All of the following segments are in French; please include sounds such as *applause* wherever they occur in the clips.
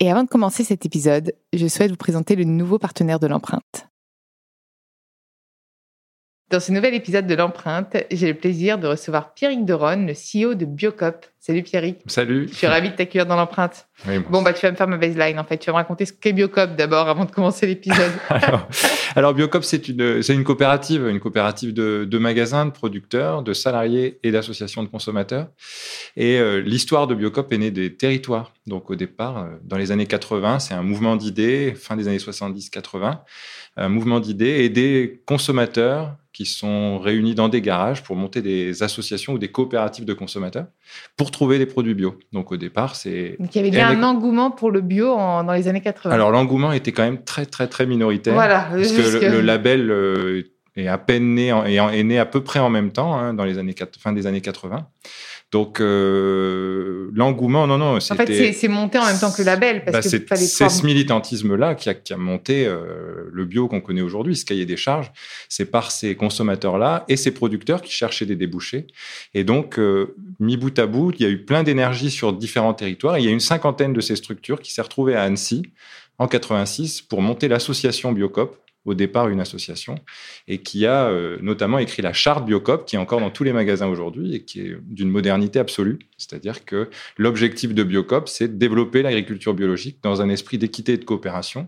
Et avant de commencer cet épisode, je souhaite vous présenter le nouveau partenaire de l'empreinte. Dans ce nouvel épisode de l'empreinte, j'ai le plaisir de recevoir Pierrick Deron, le CEO de Biocop. Salut Pierrick. Salut. Je suis ravie de t'accueillir dans l'empreinte. bon, bah, tu vas me faire ma baseline en fait. Tu vas me raconter ce qu'est Biocop d'abord avant de commencer l'épisode. *laughs* alors, Biocop, c'est une, coopérative, une coopérative de, de, magasins, de producteurs, de salariés et d'associations de consommateurs. Et euh, l'histoire de Biocop est née des territoires. Donc, au départ, euh, dans les années 80, c'est un mouvement d'idées, fin des années 70-80, un mouvement d'idées et des consommateurs qui sont réunis dans des garages pour monter des associations ou des coopératives de consommateurs pour trouver des produits bio. Donc au départ, c'est... Donc il y avait bien un engouement pour le bio dans les années 80. Alors l'engouement était quand même très très très minoritaire. Voilà. Parce que le, label euh, est à peine né, et est né à peu près en même temps, hein, dans les années fin des années 80. Donc euh, l'engouement, non, non. En fait, c'est monté en même temps que le label. Bah, c'est ce militantisme-là qui a, qui a, monté euh, le bio qu'on connaît aujourd'hui, ce cahier des charges. C'est par ces consommateurs-là et ces producteurs qui cherchaient des débouchés. Et donc, euh, mis bout à bout, il y a eu plein d'énergie sur différents territoires. Et il y a une cinquantaine de ces structures qui s'est retrouvée à Annecy en 86 pour monter l'association Biocop, au départ une association, et qui a euh, notamment écrit la charte Biocop, qui est encore dans tous les magasins aujourd'hui et qui est d'une modernité absolue. C'est-à-dire que l'objectif de Biocop, c'est de développer l'agriculture biologique dans un esprit d'équité et de coopération.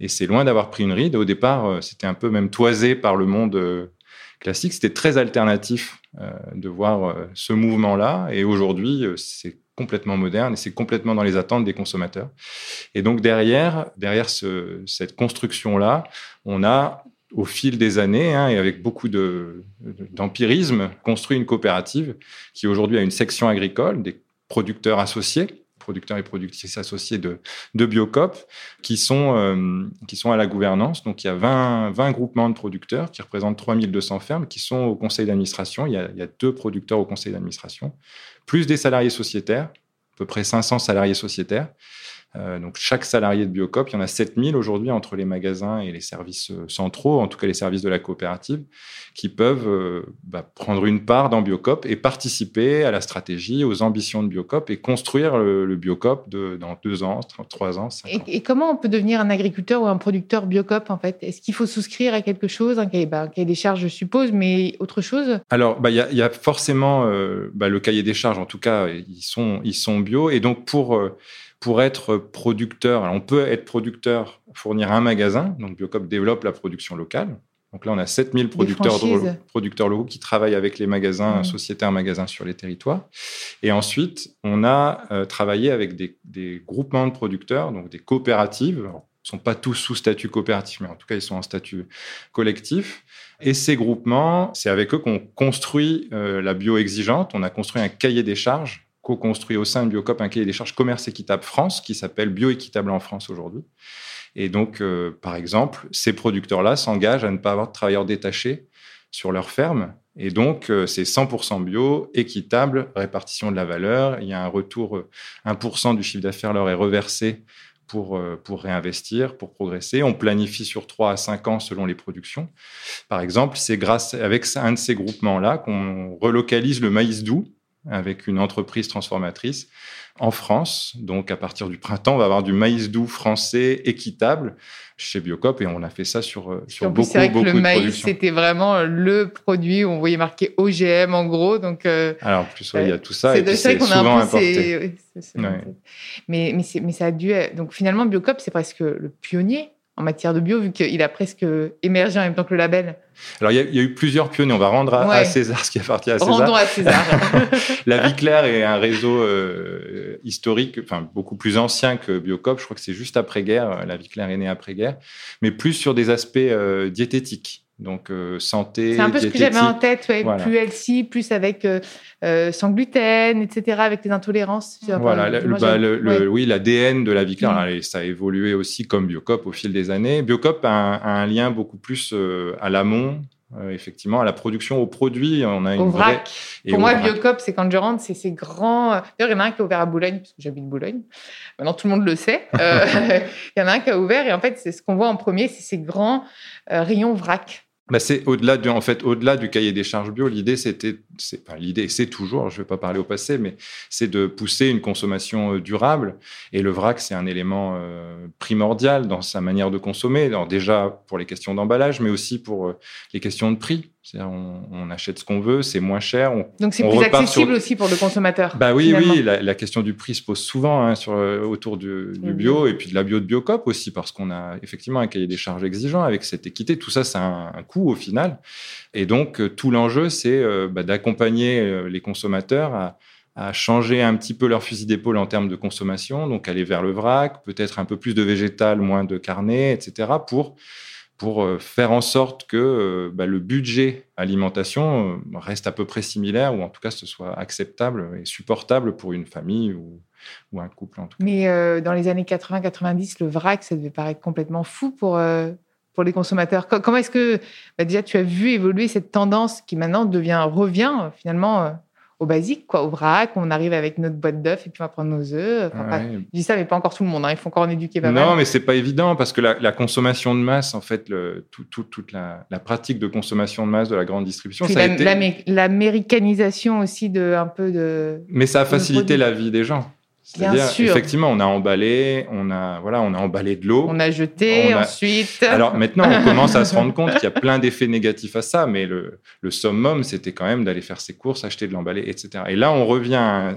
Et c'est loin d'avoir pris une ride. Au départ, euh, c'était un peu même toisé par le monde euh, classique. C'était très alternatif de voir ce mouvement-là. Et aujourd'hui, c'est complètement moderne et c'est complètement dans les attentes des consommateurs. Et donc derrière, derrière ce, cette construction-là, on a au fil des années hein, et avec beaucoup d'empirisme construit une coopérative qui aujourd'hui a une section agricole, des producteurs associés producteurs et productrices associés de, de Biocop, qui sont, euh, qui sont à la gouvernance. Donc, il y a 20, 20 groupements de producteurs qui représentent 3200 fermes qui sont au conseil d'administration. Il, il, y a deux producteurs au conseil d'administration, plus des salariés sociétaires, à peu près 500 salariés sociétaires. Euh, donc chaque salarié de Biocop, il y en a 7000 aujourd'hui entre les magasins et les services euh, centraux, en tout cas les services de la coopérative, qui peuvent euh, bah, prendre une part dans Biocop et participer à la stratégie, aux ambitions de Biocop et construire le, Biocop de, dans deux ans, trois ans, cinq ans. Et, comment on peut devenir un agriculteur ou un producteur Biocop en fait? Est-ce qu'il faut souscrire à quelque chose, un cahier, bah, des charges je suppose, mais autre chose? Alors bah, il y, a forcément le cahier des charges, en tout cas ils sont, ils sont bio. Et donc pour pour être producteur, on peut être producteur, fournir un magasin. Donc, Biocop développe la production locale. Donc là, on a 7000 producteurs, producteurs locaux qui travaillent avec les magasins, mmh. sociétaires magasins sur les territoires. Et ensuite, on a euh, travaillé avec des, groupements de producteurs, donc des coopératives. ils ne sont pas tous sous statut coopératif, mais en tout cas, ils sont en statut collectif. Et ces groupements, c'est avec eux qu'on construit euh, la bio-exigeante. On a construit un cahier des charges co-construit au sein de Biocop un cahier des charges commerce équitable France qui s'appelle Bioéquitable en France aujourd'hui. Et donc, euh, par exemple, ces producteurs-là s'engagent à ne pas avoir de travailleurs détachés sur leur ferme Et donc, euh, c'est 100% bio, équitable, répartition de la valeur. Il y a un retour, 1% du chiffre d'affaires leur est reversé pour, pour réinvestir, pour progresser. On planifie sur 3 à 5 ans selon les productions. Par exemple, c'est grâce avec un de ces groupements-là qu'on relocalise le maïs doux avec une entreprise transformatrice en France. Donc, à partir du printemps, on va avoir du maïs doux français équitable chez Biocop et on a fait ça sur, euh, sur beaucoup, C'est vrai que le maïs, c'était vraiment le produit où on voyait marqué OGM en gros. Donc, euh, Alors, en plus, il y a tout ça et c'est souvent importé. Mais, mais, mais, ça a dû... Donc, finalement, Biocop, c'est presque le pionnier en matière de bio, vu qu'il a presque émergé en même temps que le label Alors, il y, a, eu plusieurs pionniers. On va rendre à, César ce qui appartient à César. Rendons à César. *laughs* la Vie Claire est un réseau euh, historique, enfin, beaucoup plus ancien que Biocop. Je crois que c'est juste après-guerre. La Vie Claire est née après-guerre. Mais plus sur des aspects euh, diététiques. Donc, euh, santé. C'est un peu ce que j'avais en tête, ouais. plus healthy, plus avec euh, euh, sans gluten, etc., avec les intolérances. Voilà, le, bah, le, oui, l'ADN de la vie claire, mm. ça a évolué aussi comme Biocop au fil des années. Biocop a un, lien beaucoup plus à l'amont, effectivement, à la production, au produit. On a une vrac. Pour moi, Biocop, c'est quand je rentre, c'est ces grands. D'ailleurs, il y en a un qui a ouvert à Boulogne, parce que j'habite Boulogne. Maintenant, tout le monde le sait. *laughs* *laughs* il y en a un qui a ouvert, et en fait, c'est ce qu'on voit en premier, c'est ces grands rayons vrac. Bah c'est au-delà du, en fait, au-delà du cahier des charges bio. L'idée, c'était, c'est, enfin, l'idée, c'est toujours, je ne vais pas parler au passé, mais c'est de pousser une consommation euh, durable. Et le vrac, c'est un élément euh, primordial dans sa manière de consommer. Alors déjà pour les questions d'emballage, mais aussi pour euh, les questions de prix. On, on, achète ce qu'on veut, c'est moins cher. Donc c'est plus accessible aussi pour le consommateur. Bah oui, oui. La, question du prix se pose souvent hein, sur, autour du, du bio et puis de la bio de Biocop aussi parce qu'on a effectivement un cahier des charges exigeant avec cette équité. Tout ça, c'est un, un, coût au final. Et donc euh, tout l'enjeu, c'est euh, bah, d'accompagner euh, les consommateurs à, à changer un petit peu leur fusil d'épaule en termes de consommation, donc aller vers le vrac, peut-être un peu plus de végétal, moins de carnet, etc. pour pour euh, faire en sorte que euh, bah, le budget alimentation euh, reste à peu près similaire, ou en tout cas ce soit acceptable et supportable pour une famille ou, un couple. En tout cas. Mais dans les années 80-90, le vrac, ça devait paraître complètement fou pour, pour les consommateurs. Comment est-ce que bah, déjà tu as vu évoluer cette tendance qui maintenant revient finalement au basique, quoi, au vrac. On arrive avec notre boîte d'œufs et puis on va prendre nos œufs. Je dis ça, mais pas encore tout le monde. Hein. Il faut encore en éduquer pas non, mal. Non, mais c'est pas évident parce que la, consommation de masse, en fait, le, toute la, pratique de consommation de masse de la grande distribution, ça a été... l'américanisation aussi de un peu de. Mais ça a facilité la vie des gens. Bien sûr. Effectivement, on a emballé, on a voilà, on a emballé de l'eau. On a jeté ensuite. Alors maintenant, on commence à se rendre *laughs* compte qu'il y a plein d'effets négatifs à ça, mais le, le summum, c'était quand même d'aller faire ses courses, acheter de l'emballé, etc. Et là, on revient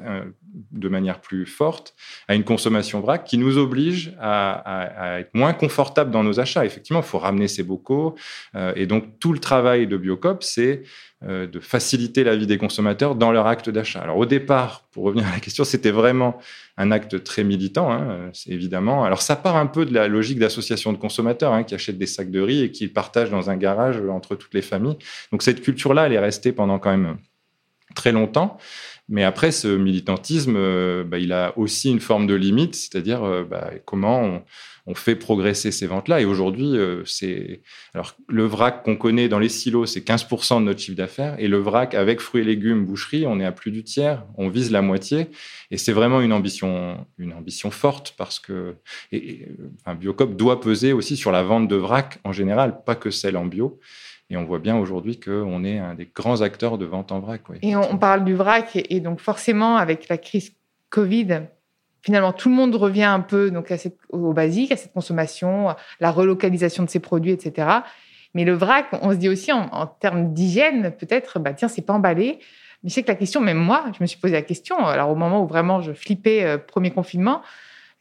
de manière plus forte à une consommation vrac qui nous oblige à, être moins confortable dans nos achats. Effectivement, il faut ramener ses bocaux, euh, et donc tout le travail de Biocop, c'est euh, de faciliter la vie des consommateurs dans leur acte d'achat. Alors au départ, pour revenir à la question, c'était vraiment un acte très militant, hein, c'est évidemment. Alors ça part un peu de la logique d'association de consommateurs hein, qui achètent des sacs de riz et qui partagent dans un garage entre toutes les familles. Donc cette culture-là, elle est restée pendant quand même très longtemps. Mais après, ce militantisme, euh, bah, il a aussi une forme de limite, c'est-à-dire euh, bah, comment on, fait progresser ces ventes-là. Et aujourd'hui, euh, c'est alors le vrac qu'on connaît dans les silos, c'est 15% de notre chiffre d'affaires, et le vrac avec fruits et légumes, boucherie, on est à plus du tiers, on vise la moitié, et c'est vraiment une ambition, une ambition forte parce que et, enfin, Biocop doit peser aussi sur la vente de vrac en général, pas que celle en bio. Et on voit bien aujourd'hui qu'on est un des grands acteurs de vente en vrac. Et on, parle du vrac, et donc forcément, avec la crise Covid, finalement, tout le monde revient un peu donc à cette, au basique, à cette consommation, la relocalisation de ces produits, etc. Mais le vrac, on se dit aussi en, termes d'hygiène, peut-être, bah tiens, c'est pas emballé. Mais je sais que la question, même moi, je me suis posé la question. Alors au moment où vraiment je flippais euh, premier confinement,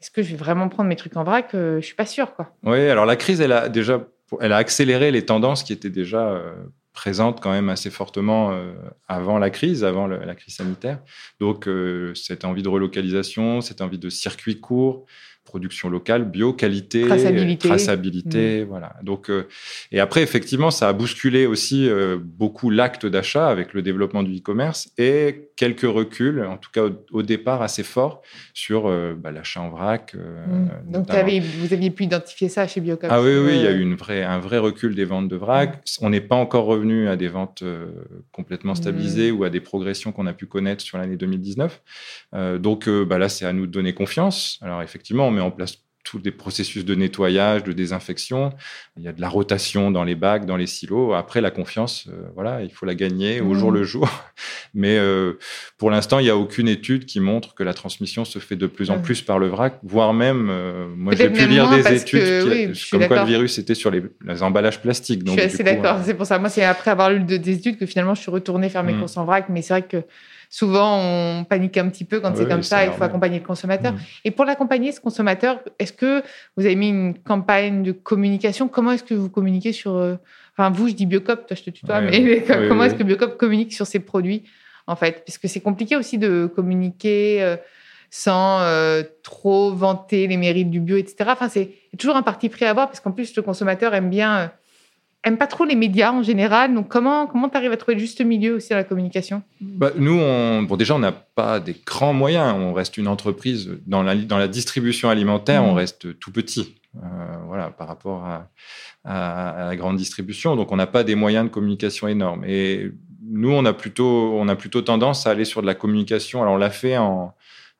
est-ce que je vais vraiment prendre mes trucs en vrac euh, Je suis pas sûre, quoi. Oui, alors la crise, elle a déjà, elle a accéléré les tendances qui étaient déjà euh, présente quand même assez fortement euh, avant la crise, avant la crise sanitaire. Donc, euh, cette envie de relocalisation, cette envie de circuit court, production locale, bio, qualité, Traçabilité. traçabilité, voilà. Donc, euh, et après, effectivement, ça a bousculé aussi euh, beaucoup l'acte d'achat avec le développement du e-commerce et quelques reculs, en tout cas au, au départ assez forts, sur euh, bah, l'achat en vrac. Mm. Donc, vous aviez pu identifier ça chez Biocop Ah oui, oui, il y a eu une vraie, un vrai recul des ventes de vrac. On n'est pas encore revenu à des ventes complètement stabilisées ou à des progressions qu'on a pu connaître sur l'année 2019. Euh, donc bah là, c'est à nous de donner confiance. Alors effectivement, met en place tous des processus de nettoyage, de désinfection. Il y a de la rotation dans les bacs, dans les silos. Après, la confiance, euh, voilà, il faut la gagner au jour le jour. *laughs* Mais euh, pour l'instant, il n'y a aucune étude qui montre que la transmission se fait de plus en Ouais. plus par le vrac, voire même, euh, moi j'ai pu lire des études que, qui- oui, je suis comme quoi le virus était sur les, les emballages plastiques. Je suis assez d'accord. C'est pour ça. Moi, c'est après avoir lu de- des études que finalement, je suis retournée faire mes Mm. courses en vrac. Mais c'est vrai que souvent, on panique un petit peu quand c'est comme ça. Il faut accompagner le consommateur. Mm. Et pour l'accompagner, ce consommateur, est-ce que vous avez mis une campagne de communication? Comment est-ce que vous communiquez sur. euh, Enfin, vous, je dis Biocop, toi, je te tutoie, mais, *laughs* comment est-ce que Biocop communique sur ses produits, en fait? Parce que c'est compliqué aussi de communiquer. euh, sans euh, trop vanter les mérites du bio, etc. Enfin, c'est toujours un parti pris à avoir parce qu'en plus, le consommateur aime bien, euh, aime pas trop les médias en général. Donc, comment comment tu arrives à trouver le juste milieu aussi dans la communication? Bah, nous, on, bon, déjà, on n'a pas des grands moyens. On reste une entreprise dans la, dans la distribution alimentaire, on reste tout petit. euh, voilà, par rapport à, à- à la grande distribution. Donc, on n'a pas des moyens de communication énormes. Et nous, on a plutôt, on a plutôt tendance à aller sur de la communication. Alors, on l'a fait en,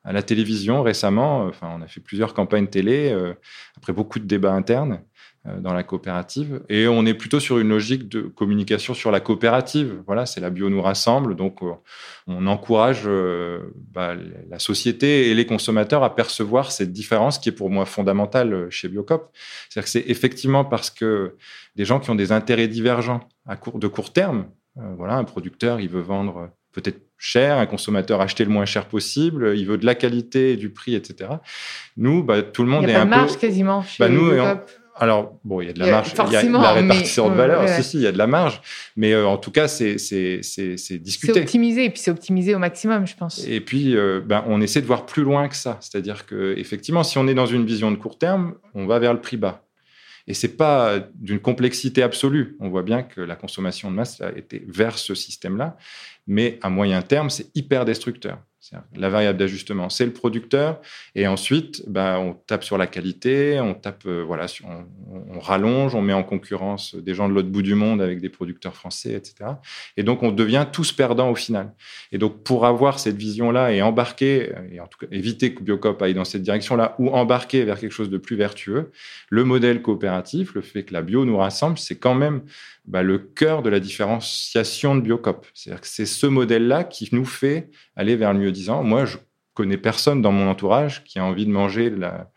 à la télévision récemment. Enfin, on a fait plusieurs campagnes télé, euh, après beaucoup de débats internes dans la coopérative. Et on est plutôt sur une logique de communication sur la coopérative. Voilà, c'est la bio nous rassemble. Donc, euh, on encourage euh, bah, la société et les consommateurs à percevoir cette différence qui est pour moi fondamentale euh, chez Biocop. C'est-à-dire que c'est effectivement parce que des gens qui ont des intérêts divergents à court, de court terme, euh, voilà, un producteur, il veut vendre peut-être cher, un consommateur acheter le moins cher possible, il veut de la qualité, du prix, etc. Nous, bah, tout le Il monde n'y est a pas un de marge peu... quasiment chez Bah, nous, et on- Biocop. Alors, bon, il y a de la a- marge, il y a de la mais- répartition de valeur, ouais. si, si, il y a de la marge, mais euh, en tout cas, c'est c'est- c'est- discuté. optimisé et puis c'est optimisé au maximum, je pense. Et puis, euh, ben, on essaie de voir plus loin que ça. C'est-à-dire que, effectivement, si on est dans une vision de court terme, on va vers le prix bas. Et c'est pas d'une complexité absolue. On voit bien que la consommation de masse a été vers ce système-là, mais à moyen terme, c'est hyper destructeur. La variable d'ajustement, c'est le producteur, et ensuite, ben, on tape sur la qualité, on tape, euh, voilà, on rallonge, on met en concurrence des gens de l'autre bout du monde avec des producteurs français, etc. Et donc, on devient tous perdants au final. Et donc, pour avoir cette vision-là et embarquer, et en tout cas éviter que Biocop aille dans cette direction-là, ou embarquer vers quelque chose de plus vertueux, le modèle coopératif, le fait que la bio nous rassemble, c'est quand même bah, le cœur de la différenciation de Biocop. C'est-à-dire que c'est ce modèle-là qui nous fait aller vers le mieux disant. Moi, je connais personne dans mon entourage qui a envie de manger de la,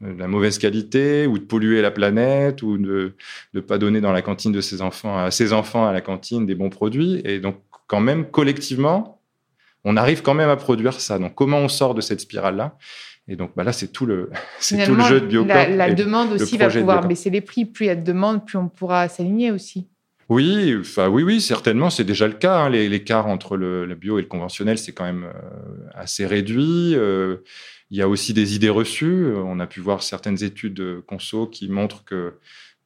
de la mauvaise qualité ou de polluer la planète ou de ne pas donner dans la cantine de ses enfants à ses enfants à la cantine des bons produits. Et donc, quand même, collectivement, on arrive quand même à produire ça. Donc, comment on sort de cette spirale-là? Et donc, bah là, c'est tout le, *laughs* c'est tout le jeu de Biocop. La, demande aussi va de pouvoir Biocop. baisser les prix. Plus il y a de demande, plus on pourra s'aligner aussi. Oui, enfin oui, oui, certainement, c'est déjà le cas. hein. L'écart entre le, le bio et le conventionnel, c'est quand même euh, assez réduit. Euh, il y a aussi des idées reçues. Euh, On a pu voir certaines études conso qui montrent que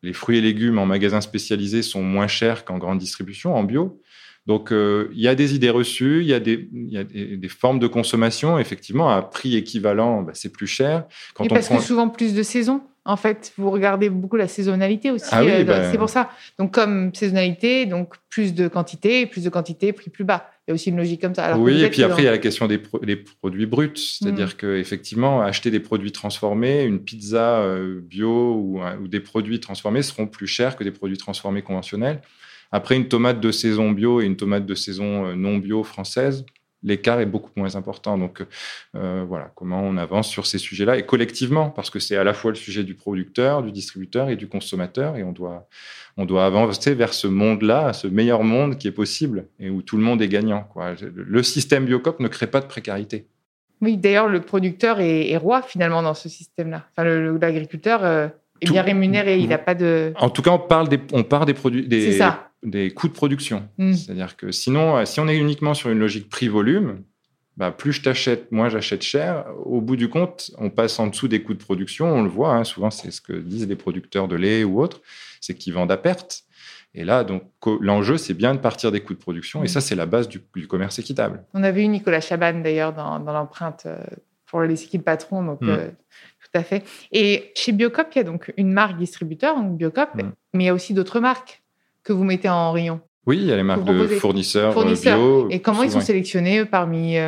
les fruits et légumes en magasins spécialisés sont moins chers qu'en grande distribution, en bio. Donc, euh, il y a des idées reçues, il y a des, il y a des, des formes de consommation. Effectivement, à prix équivalent, bah, c'est plus cher. Quand Et on parce prend- que souvent plus de saisons. En fait, vous regardez beaucoup la saisonnalité aussi. Ah oui, euh, ben- C'est pour ça. Donc, comme saisonnalité, donc plus de quantité, plus de quantité, prix plus bas. Il y a aussi une logique comme ça. Alors oui, et puis après, il y a la question des, pro- des produits bruts. C'est-à-dire Mm. que effectivement, acheter des produits transformés, une pizza euh, bio ou des produits transformés seront plus chers que des produits transformés conventionnels. Après, une tomate de saison bio et une tomate de saison euh, non bio française, l'écart est beaucoup moins important. Donc, euh, voilà, comment on avance sur ces sujets-là et collectivement, parce que c'est à la fois le sujet du producteur, du distributeur et du consommateur, et on doit, on doit avancer vers ce monde-là, ce meilleur monde qui est possible et où tout le monde est gagnant. Quoi. Le système Biocop ne crée pas de précarité. Oui, d'ailleurs, le producteur est, est roi finalement dans ce système-là. Enfin, l'agriculteur euh, est Tout- bien rémunéré. Il n'a pas de. En tout cas, on parle des, on part des produits, des, des coûts de production. Mm. C'est-à-dire que sinon, euh, si on est uniquement sur une logique prix-volume, bah, plus je t'achète, moins j'achète cher. Au bout du compte, on passe en dessous des coûts de production. On le voit, hein, souvent c'est ce que disent les producteurs de lait ou autres, c'est qu'ils vendent à perte. Et là, donc, l'enjeu, c'est bien de partir des coûts de production. Et ça, c'est la base du, commerce équitable. On avait eu Nicolas Chaban, d'ailleurs, dans, l'empreinte euh, pour les équipes patrons. Donc, mm. euh, à fait. Et chez Biocop, il y a donc une marque distributeur, donc Biocop, mm. mais il y a aussi d'autres marques que vous mettez en rayon. Oui, il y a les marques de fournisseurs, euh, bio. Et comment ils sont sélectionnés parmi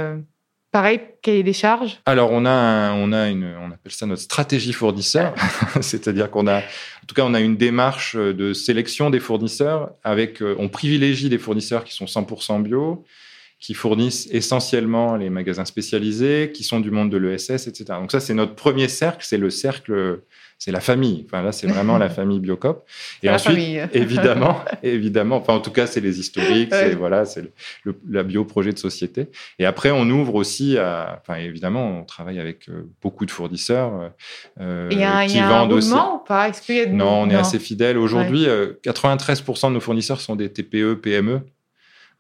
Pareil, cahier des charges? Alors, on a, on a une, on appelle ça notre stratégie fournisseur. *laughs* C'est-à-dire qu'on a, en tout cas, on a une démarche de sélection des fournisseurs avec, euh, on privilégie des fournisseurs qui sont 100% bio, qui fournissent essentiellement les magasins spécialisés, qui sont du monde de l'ESS, etc. Donc ça, c'est notre premier cercle, c'est le cercle c'est la famille. Enfin là, c'est vraiment la *laughs* famille Biocop. Et ensuite, *laughs* évidemment, évidemment, enfin en tout cas, c'est les historiques, c'est voilà, c'est le, la bio projet de société. Et après, on ouvre aussi à, enfin évidemment, on travaille avec euh, beaucoup de fournisseurs euh, y a, qui y a vendent un aussi. ou pas? Y a Non, on est assez fidèle. Aujourd'hui, 93% euh, de nos fournisseurs sont des TPE, PME.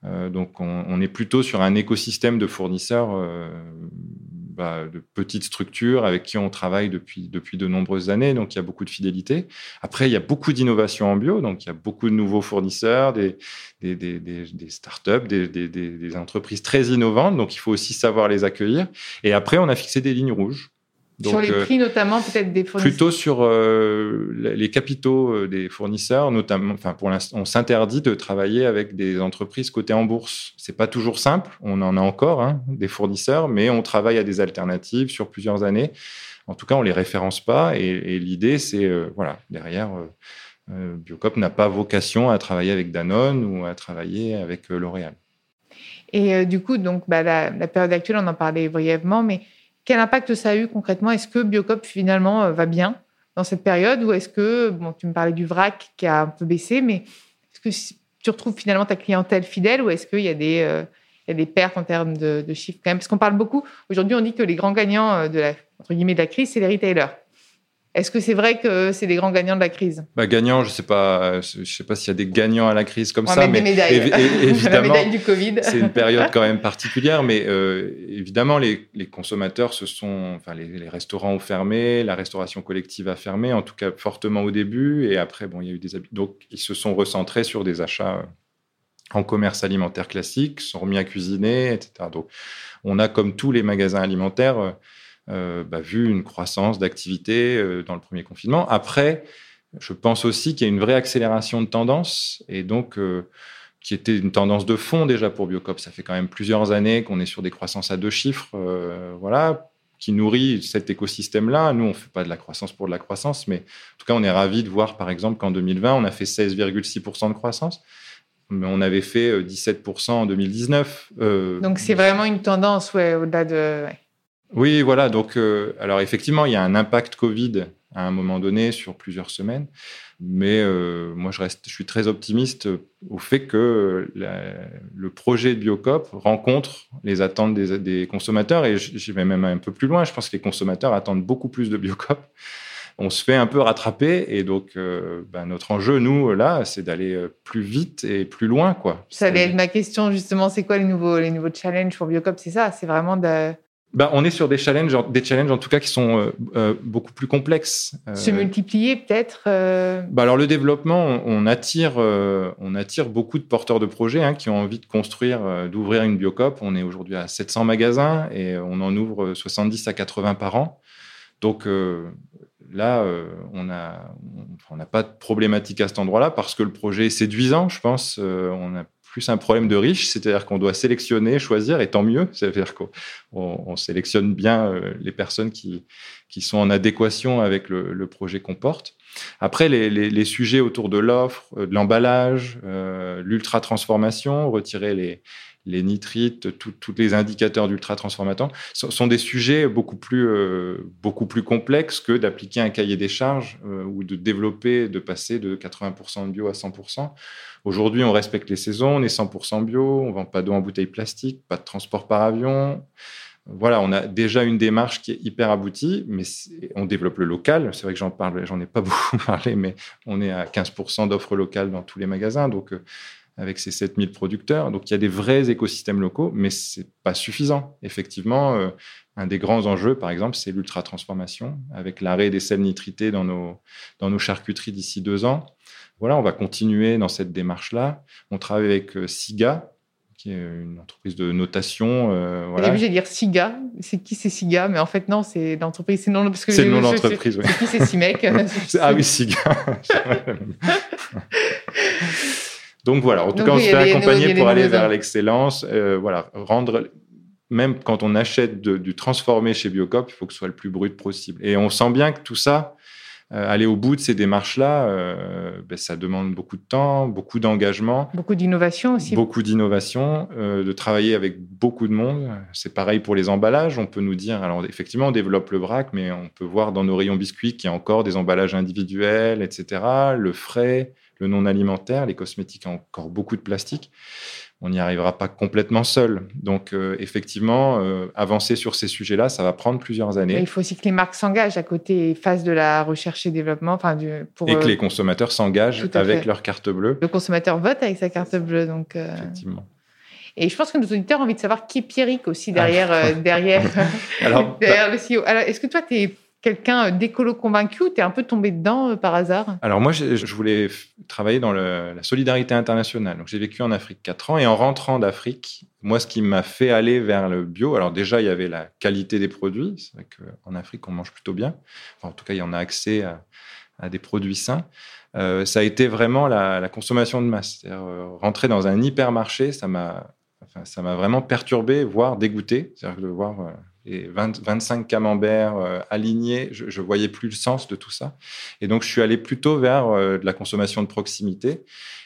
Euh, donc, on, est plutôt sur un écosystème de fournisseurs euh, bah, de petites structures avec qui on travaille depuis, depuis de nombreuses années. Donc, il y a beaucoup de fidélité. Après, il y a beaucoup d'innovation en bio. Donc, il y a beaucoup de nouveaux fournisseurs, des, des, des, des startups, des, des entreprises très innovantes. Donc, il faut aussi savoir les accueillir. Et après, on a fixé des lignes rouges sur les euh, prix notamment, peut-être des fournisseurs Plutôt sur euh, les capitaux euh, des fournisseurs, notamment. Enfin, pour l'instant, on s'interdit de travailler avec des entreprises cotées en bourse. C'est pas toujours simple. On en a encore hein, des fournisseurs, mais on travaille à des alternatives sur plusieurs années. En tout cas, on les référence pas. Et, l'idée, c'est voilà, derrière. Biocop n'a pas vocation à travailler avec Danone ou à travailler avec L'Oréal. Et du coup, donc, bah, la, la, période actuelle, on en parlait brièvement, mais quel impact ça a eu concrètement? Est-ce que Biocop finalement euh, va bien dans cette période? Ou est-ce que, bon, tu me parlais du vrac qui a un peu baissé, mais est-ce que tu retrouves finalement ta clientèle fidèle ou est-ce qu'il y a des, euh, il y a des pertes en termes de, de chiffres quand même? Parce qu'on parle beaucoup, aujourd'hui on dit que les grands gagnants euh, de la, entre guillemets, de la crise, c'est les retailers. Est-ce que c'est vrai que c'est des grands gagnants de la crise? Bah, Gagnants, je ne sais pas, je sais pas s'il y a des gagnants à la crise comme ça, mais *laughs* évidemment, la du Covid. c'est une période quand même *laughs* particulière, mais euh, évidemment, les, consommateurs se sont, enfin, les, restaurants ont fermé, la restauration collective a fermé, en tout cas fortement au début, et après, bon, il y a eu des donc ils se sont recentrés sur des achats euh, en commerce alimentaire classique, sont remis à cuisiner, etc. Donc, on a comme tous les magasins alimentaires euh, bah, vu une croissance d'activité euh, dans le premier confinement. Après, je pense aussi qu'il y a une vraie accélération de tendance et donc euh, qui était une tendance de fond déjà pour Biocop. Ça fait quand même plusieurs années qu'on est sur des croissances à deux chiffres, voilà, qui nourrit cet écosystème-là. Nous, on fait pas de la croissance pour de la croissance, mais en tout cas, on est ravi de voir, par exemple, qu'en 2020, on a fait 16,6% de croissance mais on avait fait 17% en 2019. Donc c'est vraiment une tendance, ouais, au-delà de. Oui, voilà. Donc, euh, alors effectivement, il y a un impact Covid à un moment donné sur plusieurs semaines, mais euh, moi, je reste, je suis très optimiste au fait que le projet de Biocop rencontre les attentes des, consommateurs et j'y vais même un peu plus loin. Je pense que les consommateurs attendent beaucoup plus de Biocop. On se fait un peu rattraper et donc euh, ben, notre enjeu, nous, là, c'est d'aller plus vite et plus loin. Quoi. Ça allait être ma question, justement. C'est quoi les nouveaux, les nouveaux challenges pour Biocop? C'est ça, c'est vraiment de bah, on est sur des challenges, des challenges en tout cas qui sont euh, euh, beaucoup plus complexes. Euh, Se multiplier peut-être. Bah alors le développement, on, attire, on attire beaucoup de porteurs de projets hein, qui ont envie de construire, d'ouvrir une biocop. On est aujourd'hui à 700 magasins et on en ouvre 70 à 80 par an. Donc là, on n'a on, n'a pas de problématique à cet endroit-là parce que le projet est séduisant, je pense. on a plus un problème de riche, c'est-à-dire qu'on doit sélectionner, choisir, et tant mieux, c'est-à-dire qu'on sélectionne bien euh, les personnes qui, qui sont en adéquation avec le, projet qu'on porte. Après, les, sujets autour de l'offre, euh, de l'emballage, euh, l'ultra-transformation, retirer les, les nitrites, tous les indicateurs d'ultra-transformateurs, sont, des sujets beaucoup plus, euh, beaucoup plus complexes que d'appliquer un cahier des charges euh, ou de développer, de passer de 80% de bio à 100%. Aujourd'hui, on respecte les saisons, on est 100% bio, on vend pas d'eau en bouteille plastique, pas de transport par avion. Voilà, on a déjà une démarche qui est hyper aboutie, mais on développe le local. C'est vrai que j'en parle, j'en ai pas *laughs* beaucoup parlé, mais on est à 15% d'offres locales dans tous les magasins. Donc, euh, avec ses 7000 producteurs. Donc il y a des vrais écosystèmes locaux, mais c'est pas suffisant. Effectivement, euh, un des grands enjeux, par exemple, c'est l'ultra-transformation, avec l'arrêt des sels nitrités dans nos, dans nos charcuteries d'ici deux ans. Voilà, on va continuer dans cette démarche-là. On travaille avec euh, SIGA, qui est une entreprise de notation. Euh, voilà. Au dire SIGA. C'est qui c'est SIGA? Mais en fait, non, c'est l'entreprise. C'est non, c'est le nom d'entreprise. Oui. C'est qui c'est CIMEC *laughs* Ah oui, SIGA. *laughs* Donc voilà, en tout cas, on se fait accompagner pour aller vers l'excellence. Euh, voilà, rendre même quand on achète du transformé chez Biocop, il faut que ce soit le plus brut possible. Et on sent bien que tout ça, euh, aller au bout de ces démarches-là, euh, ben, ça demande beaucoup de temps, beaucoup d'engagement. Beaucoup d'innovation aussi. Beaucoup d'innovation, de travailler avec beaucoup de monde. C'est pareil pour les emballages. On peut nous dire, alors effectivement, on développe le vrac, mais on peut voir dans nos rayons biscuits qu'il y a encore des emballages individuels, etc. Le frais, le non alimentaire, les cosmétiques ont encore beaucoup de plastique. On n'y arrivera pas complètement seul. Donc, euh, effectivement, euh, avancer sur ces sujets-là, ça va prendre plusieurs années. il faut aussi que les marques s'engagent à côté et fassent de la recherche et développement. Enfin, du, pour, et que euh, les consommateurs s'engagent avec leur carte bleue. Le consommateur vote avec sa carte bleue. Donc, Effectivement. Et je pense que nos auditeurs ont envie de savoir qui est Pierrick aussi derrière, *laughs* derrière, Alors, *laughs* derrière le CEO. Alors, est-ce que toi, tu es quelqu'un d'écolo convaincu ou tu es un peu tombé dedans euh, par hasard? Alors moi, je, voulais travailler dans la solidarité internationale. Donc j'ai vécu en Afrique 4 ans et en rentrant d'Afrique, moi, ce qui m'a fait aller vers le bio, alors déjà, il y avait la qualité des produits. C'est vrai qu'en Afrique, on mange plutôt bien. en tout cas, il y en a accès à, des produits sains. Euh, ça a été vraiment la, consommation de masse. Euh, rentrer dans un hypermarché, ça m'a enfin, ça m'a vraiment perturbé, voire dégoûté. C'est-à-dire de voir et 25 camemberts euh, alignés, je, ne voyais plus le sens de tout ça. Et donc, je suis allé plutôt vers euh, de la consommation de proximité.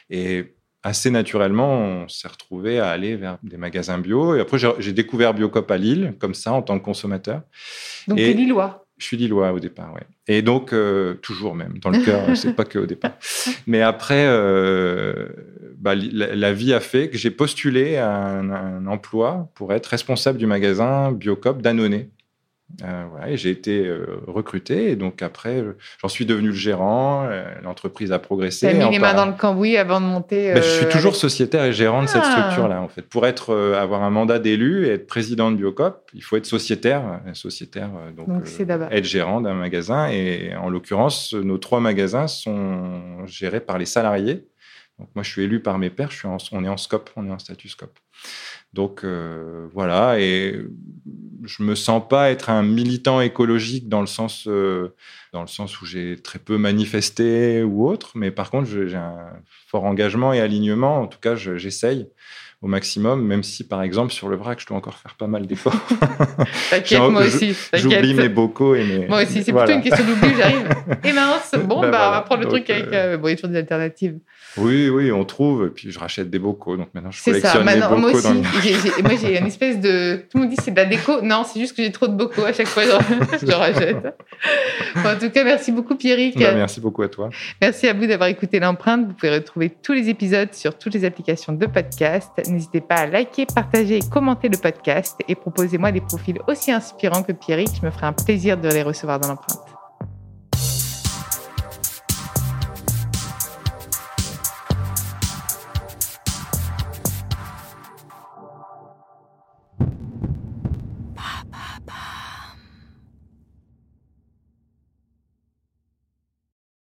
Et assez naturellement, on s'est retrouvé à aller vers des magasins bio. Et après, j'ai découvert Biocop à Lille, comme ça, en tant que consommateur. Donc, tu es lillois je suis lillois au départ. Et donc, euh, toujours même, dans le cœur, *laughs* c'est pas que au départ. Mais après, euh, bah, la, vie a fait que j'ai postulé à un, emploi pour être responsable du magasin Biocop d'Annonay, euh, et j'ai été euh, recruté et donc après j'en suis devenu le gérant. Euh, l'entreprise a progressé. Tu mis les mains dans le cambouis avant de monter. Ben, je suis toujours sociétaire et gérant de cette ah. structure-là en fait. Pour être avoir un mandat d'élu et être président de Biocop, il faut être sociétaire, sociétaire donc, être gérant d'un magasin et en l'occurrence nos trois magasins sont gérés par les salariés. Donc moi je suis élu par mes pairs. On est en scope, on est en statut scope. Donc voilà et je me sens pas être un militant écologique dans le sens, euh, dans le sens où j'ai très peu manifesté ou autre, mais par contre, j'ai un fort engagement et alignement. En tout cas, j'essaye au maximum, même si, par exemple, sur le vrac, je dois encore faire pas mal d'efforts. *laughs* T'inquiète, moi aussi. J'oublie mes bocaux et mes... Moi aussi, c'est plutôt une question d'oubli, j'arrive. *laughs* Et mince, bon, ben bah, on va prendre le truc avec... Euh, bon, il y a toujours des alternatives. Oui, oui, on trouve. Et puis je rachète des bocaux. Donc maintenant, je collectionne ça. bocaux. Moi aussi, moi j'ai une *laughs* espèce de. Tout le monde dit c'est de la déco. Non, c'est juste que j'ai trop de bocaux. À chaque fois, je, rachète. en tout cas, merci beaucoup, Pierrick. Bah, merci beaucoup à toi. Merci à vous d'avoir écouté l'empreinte. Vous pouvez retrouver tous les épisodes sur toutes les applications de podcast. N'hésitez pas à liker, partager et commenter le podcast. Et proposez-moi des profils aussi inspirants que Pierrick. Je me ferai un plaisir de les recevoir dans l'empreinte.